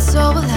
so alive.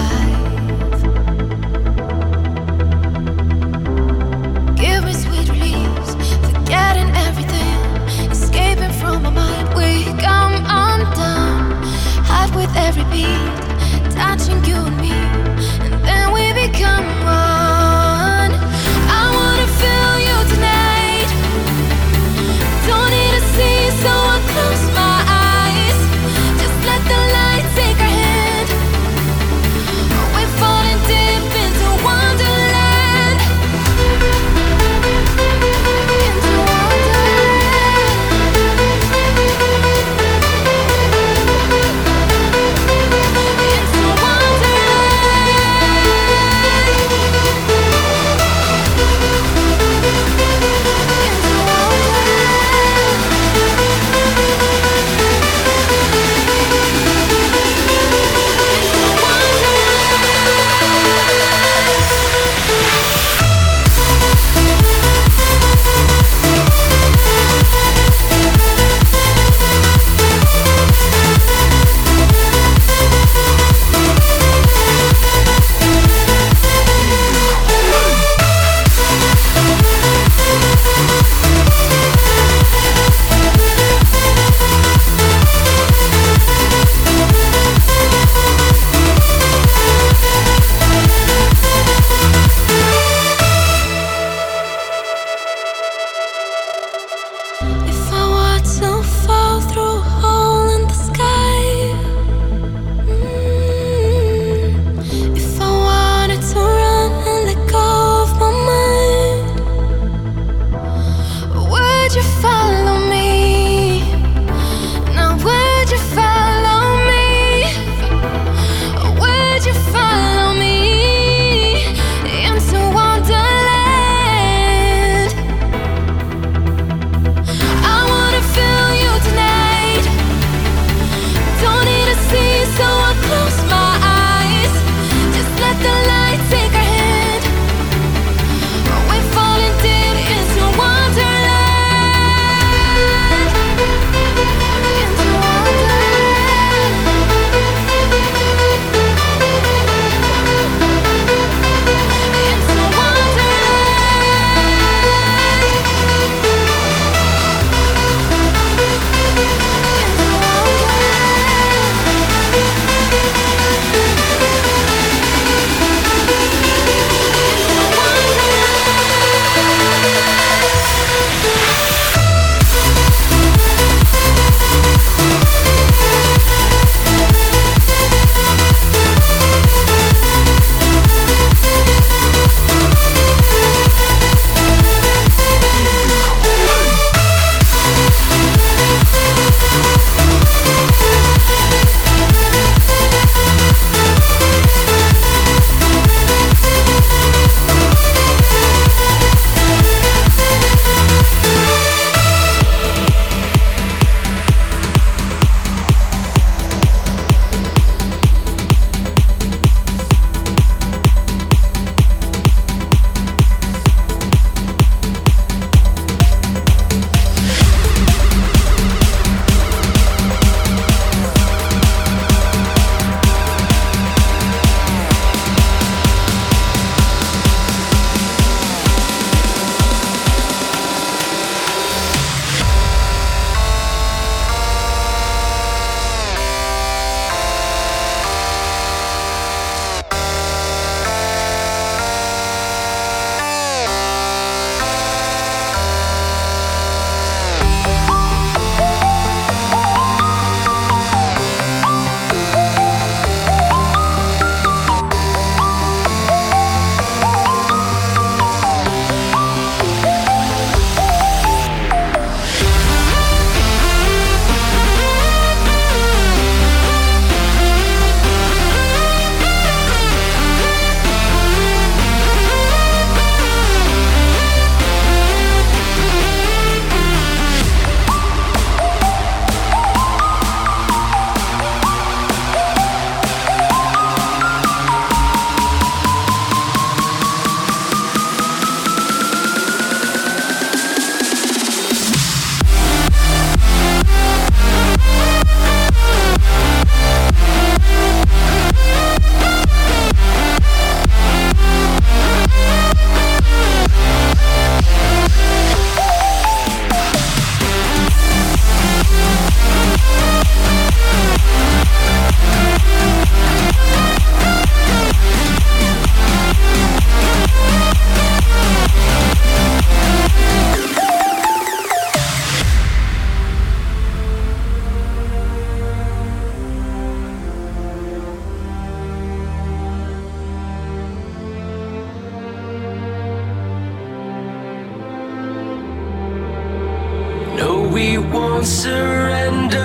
Won't surrender.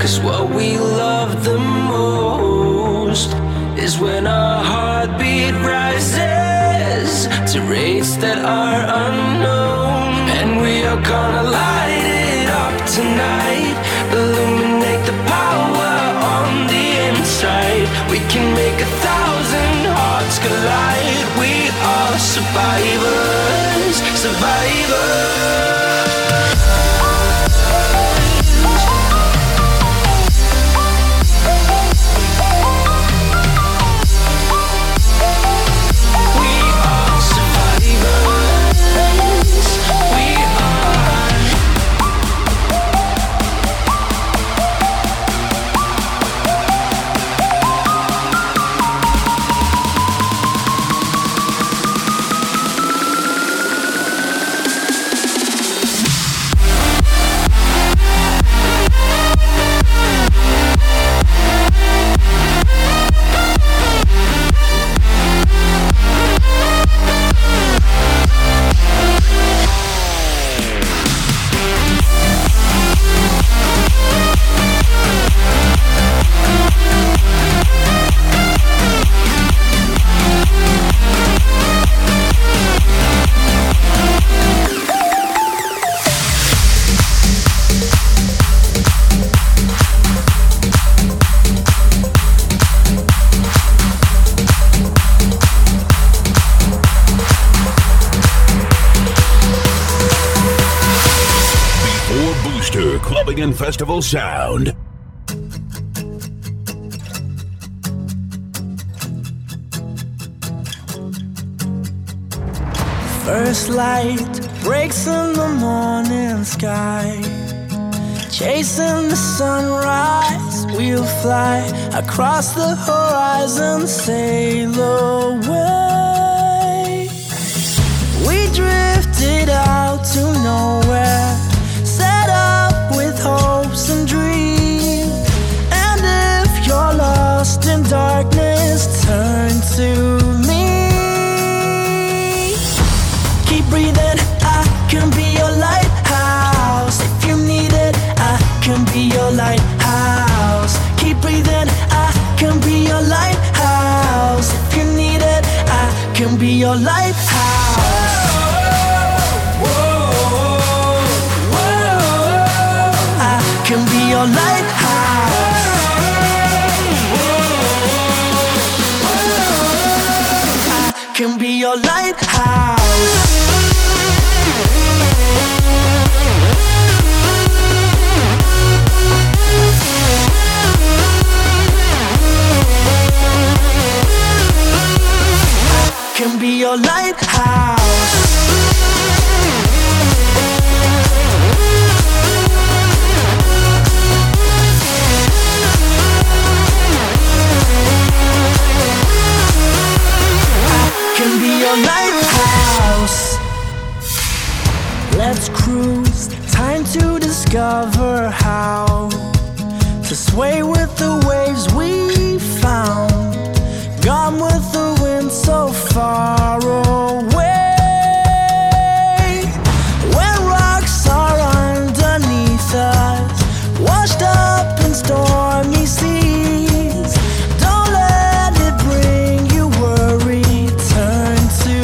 Cause what we love the most is when our heartbeat rises to rates that are unknown. And we are gonna light it up tonight, illuminate the power on the inside. We can make a thousand hearts collide. We are survivors, survivors. And Festival Sound. First light breaks in the morning sky. Chasing the sunrise, we'll fly across the horizon, sail away. We drifted out to nowhere, darkness, turn to me. Keep breathing, I can be your lighthouse. If you need it, I can be your lighthouse. Keep breathing, I can be your lighthouse. If you need it, I can be your lighthouse. I can be your lighthouse. Can be your lighthouse. can be your lighthouse. Let's cruise, time to discover how to sway with far away. When rocks are underneath us, washed up in stormy seas. Don't let it bring you worry. Turn to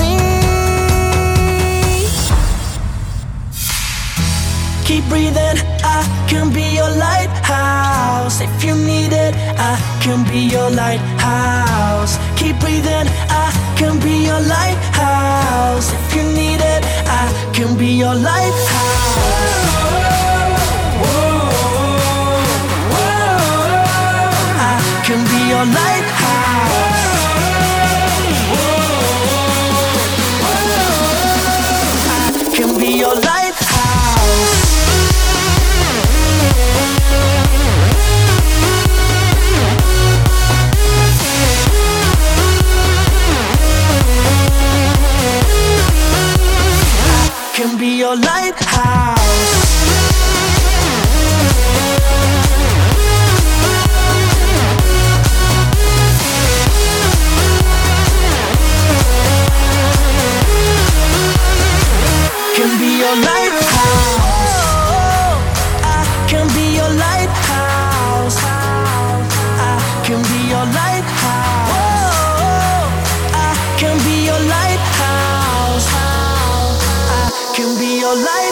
me. Keep breathing, I can be your lighthouse. If you need it, I can be your lighthouse. Keep breathing, can be your lighthouse. If you need it, I can be your lighthouse. Whoa, whoa, whoa, I can be your lighthouse. Be your lighthouse. Can be your lighthouse. be your life.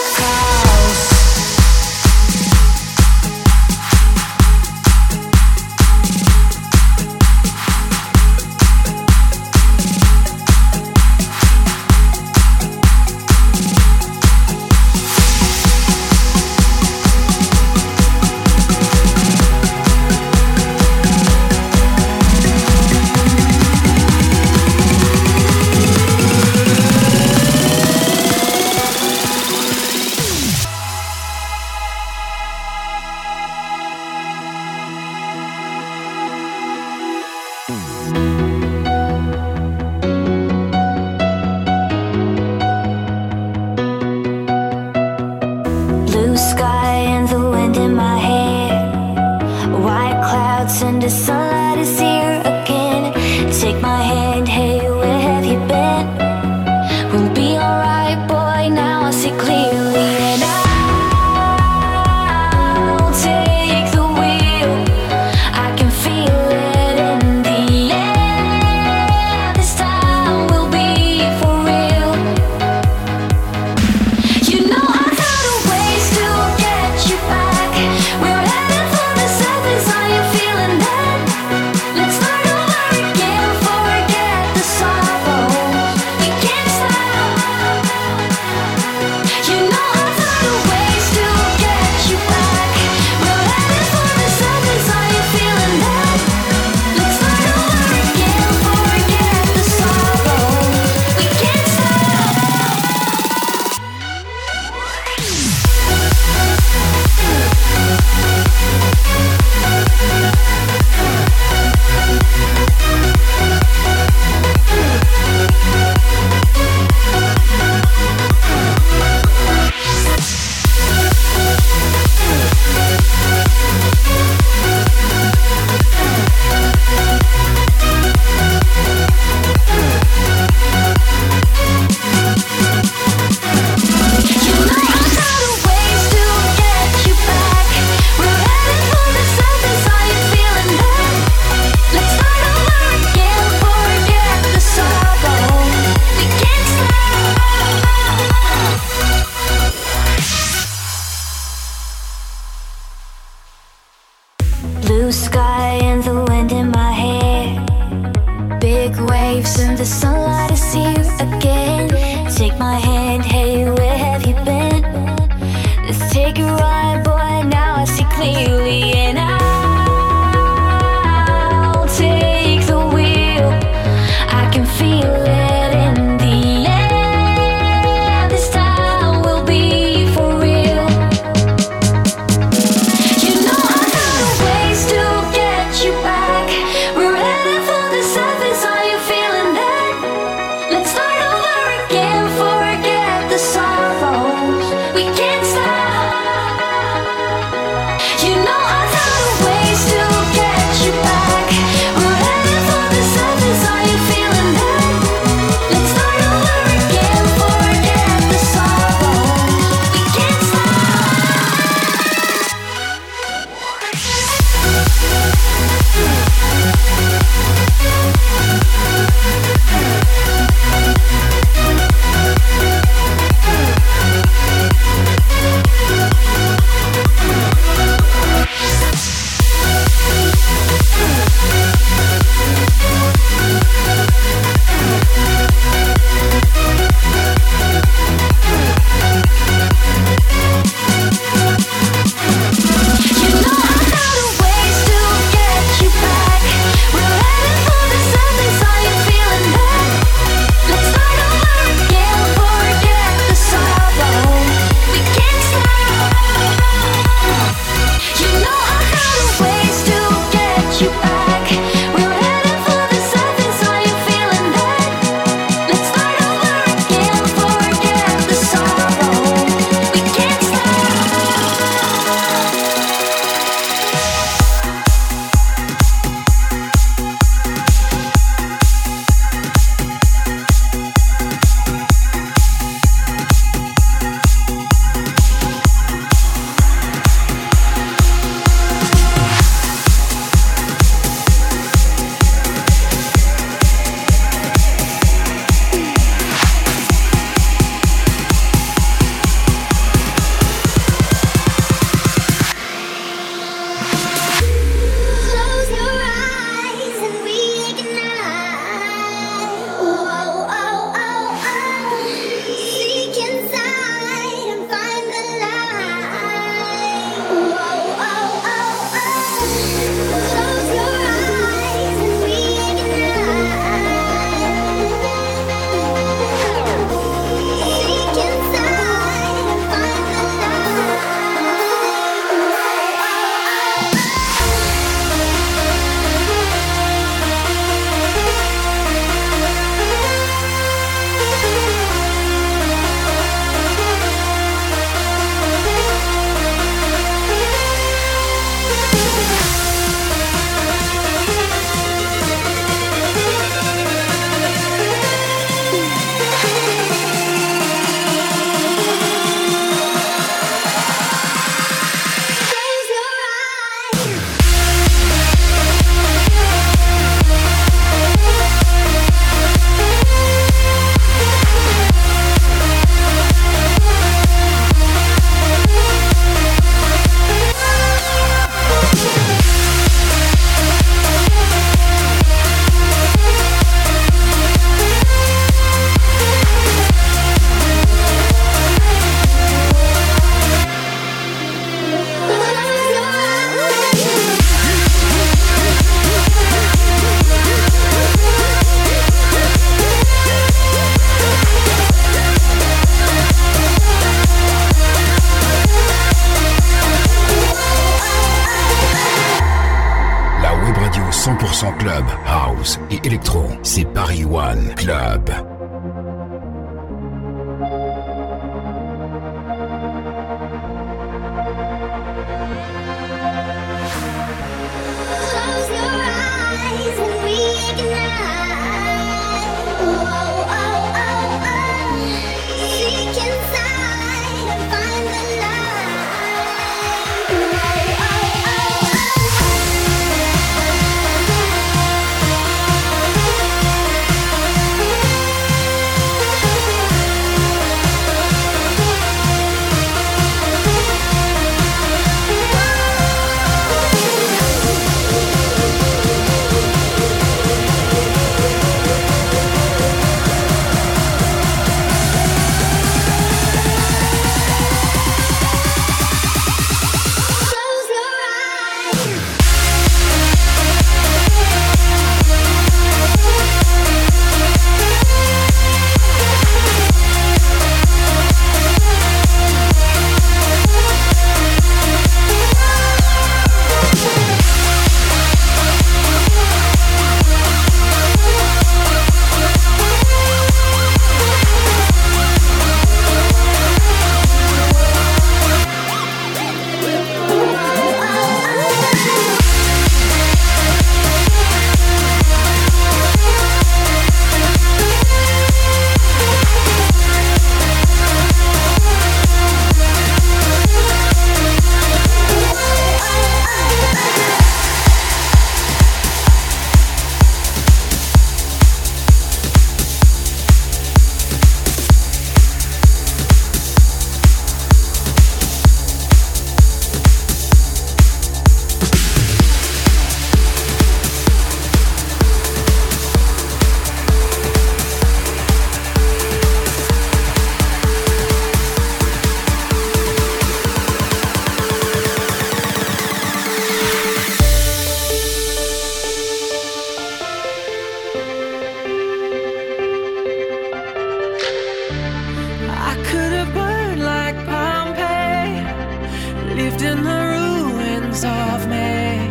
things off me.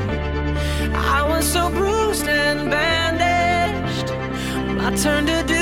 I was so bruised and bandaged. I turned to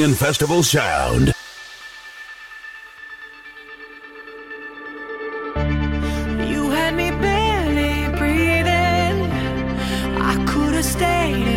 Michigan Festival Sound. You had me barely breathing. I could have stayed.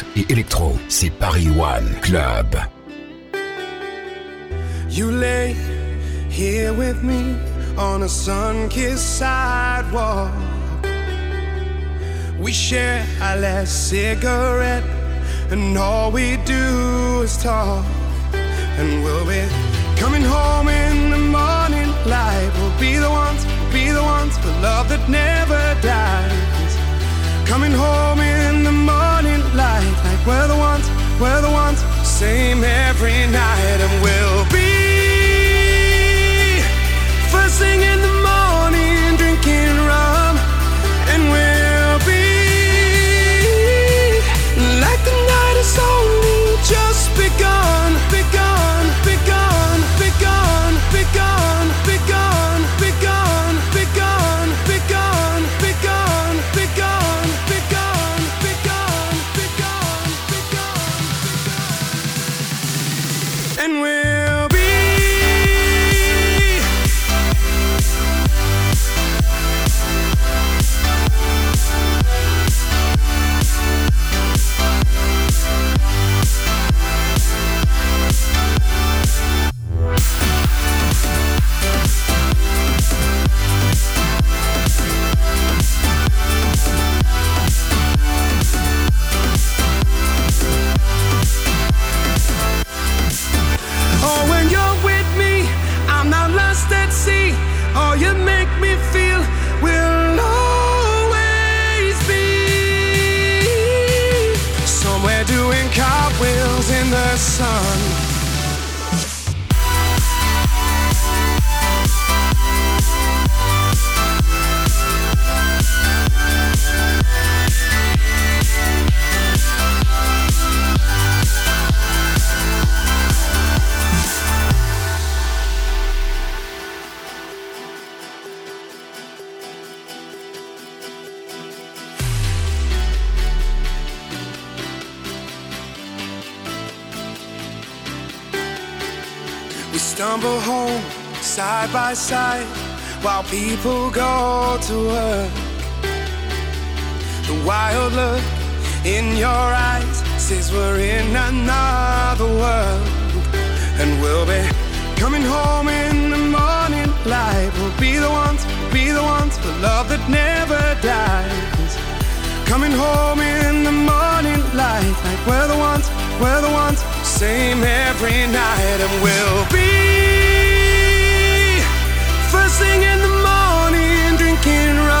house et électro. C'est Paris One Club. You lay here with me on a sun-kissed sidewalk. We share a last cigarette, and all we do is talk. And we'll be coming home in the morning light. We'll be the ones, we'll be the ones, the love that never dies. Coming home in the morning light, like we're the ones, we're the ones, same every night, and we'll be first thing in the morning, drinking rum, and we'll be like the night has only just begun, begun. Side by side while people go to work. The wild look in your eyes says we're in another world, and we'll be coming home in the morning light. We'll be the ones, we'll be the ones for love that never dies. Coming home in the morning light, like we're the ones, we're the ones, same every night, and we'll be. First thing in the morning, drinking rum,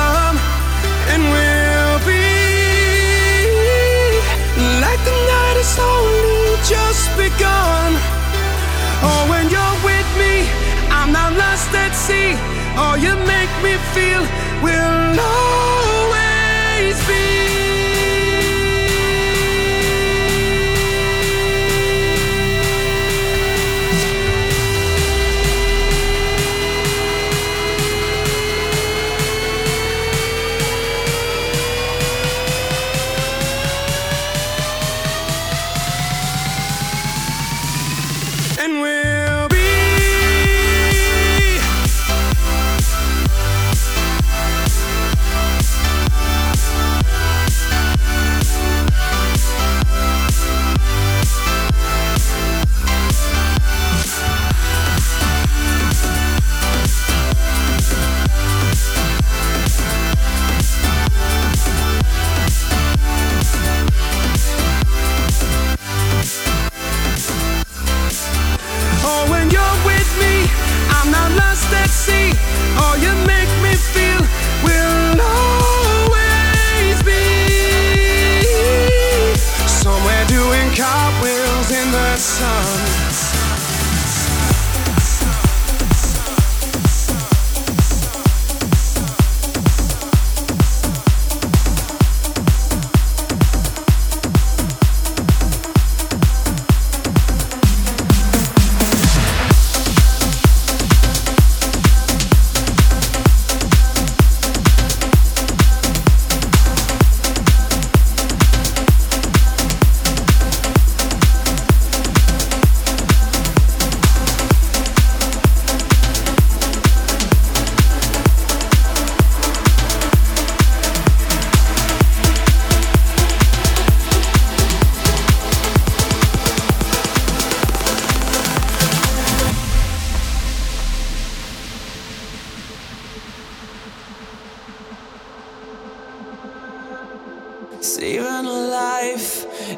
and we'll be like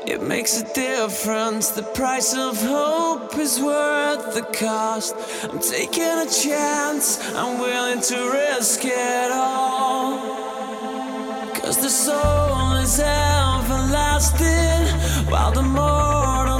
the night has only just begun. Oh, when you're with me, I'm taking a chance, I'm willing to risk it we'll always be. This is who I am.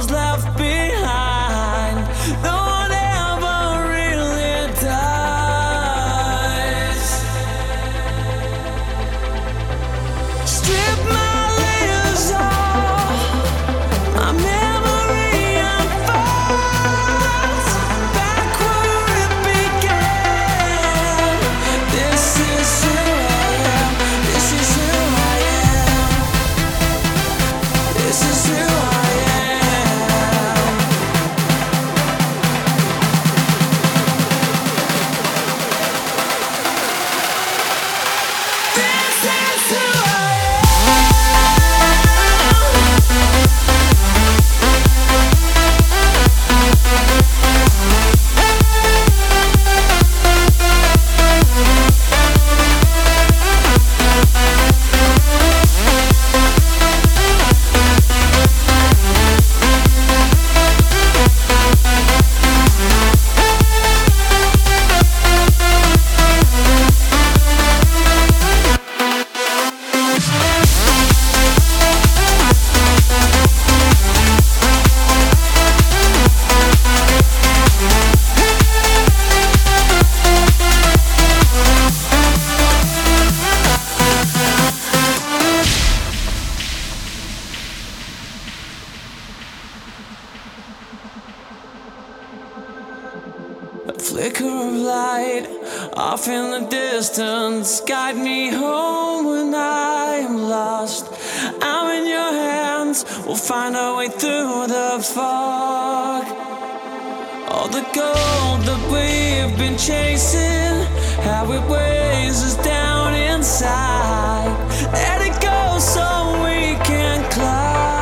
Flicker of light off in the distance. Guide me home when I am lost. I'm in your hands, we'll find our way through the fog. All the gold that we've been chasing, how it weighs us down inside. Let it go so we can climb.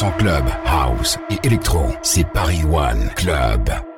100% club, house et électro, c'est Paris One Club.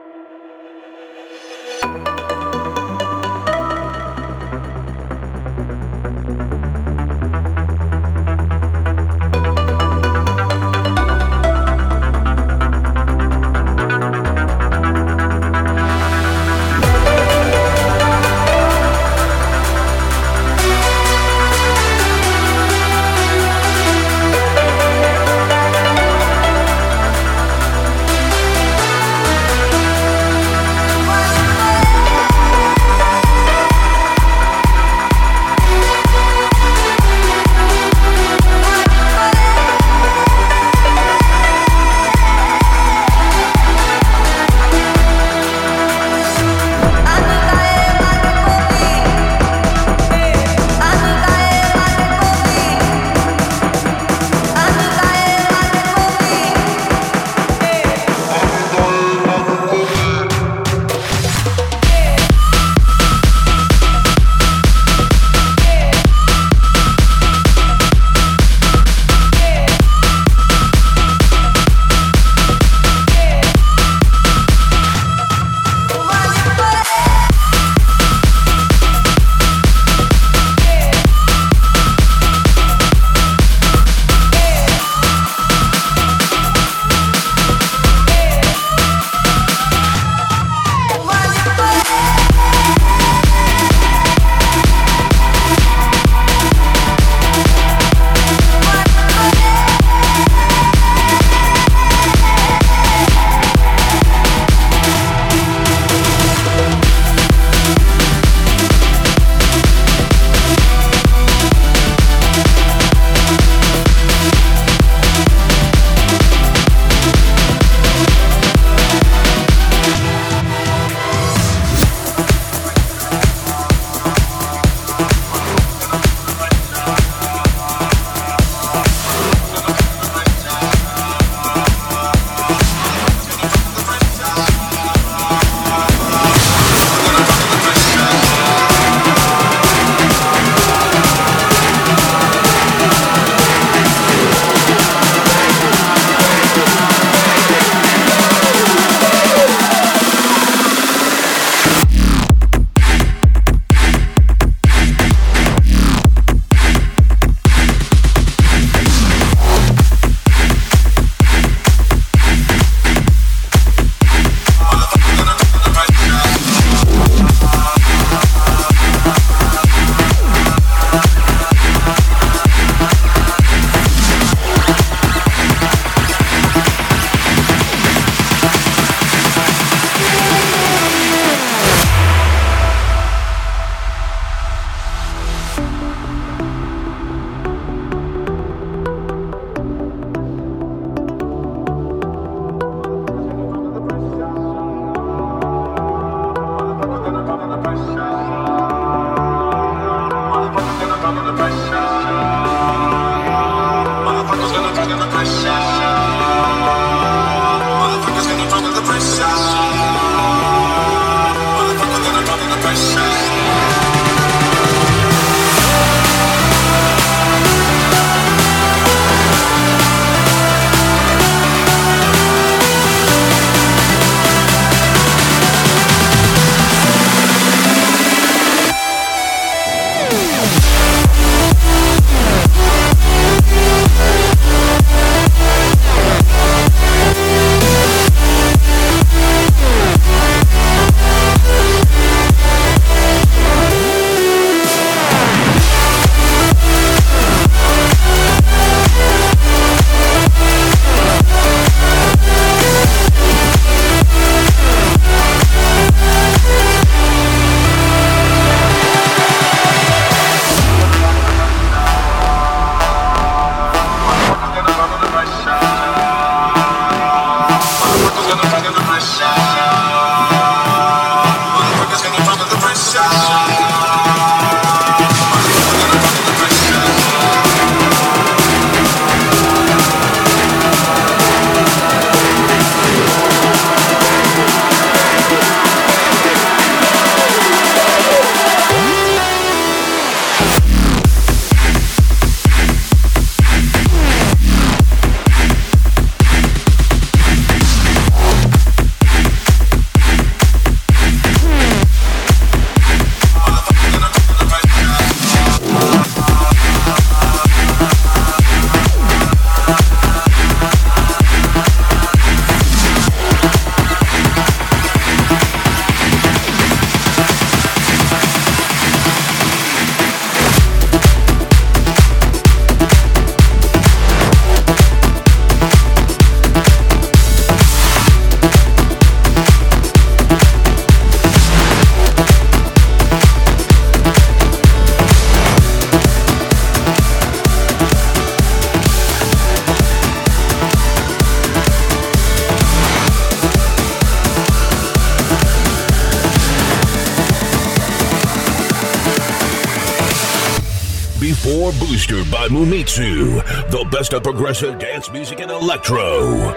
By the best of progressive dance music and electro. You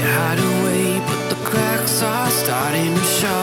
hide away, but the cracks are starting to show.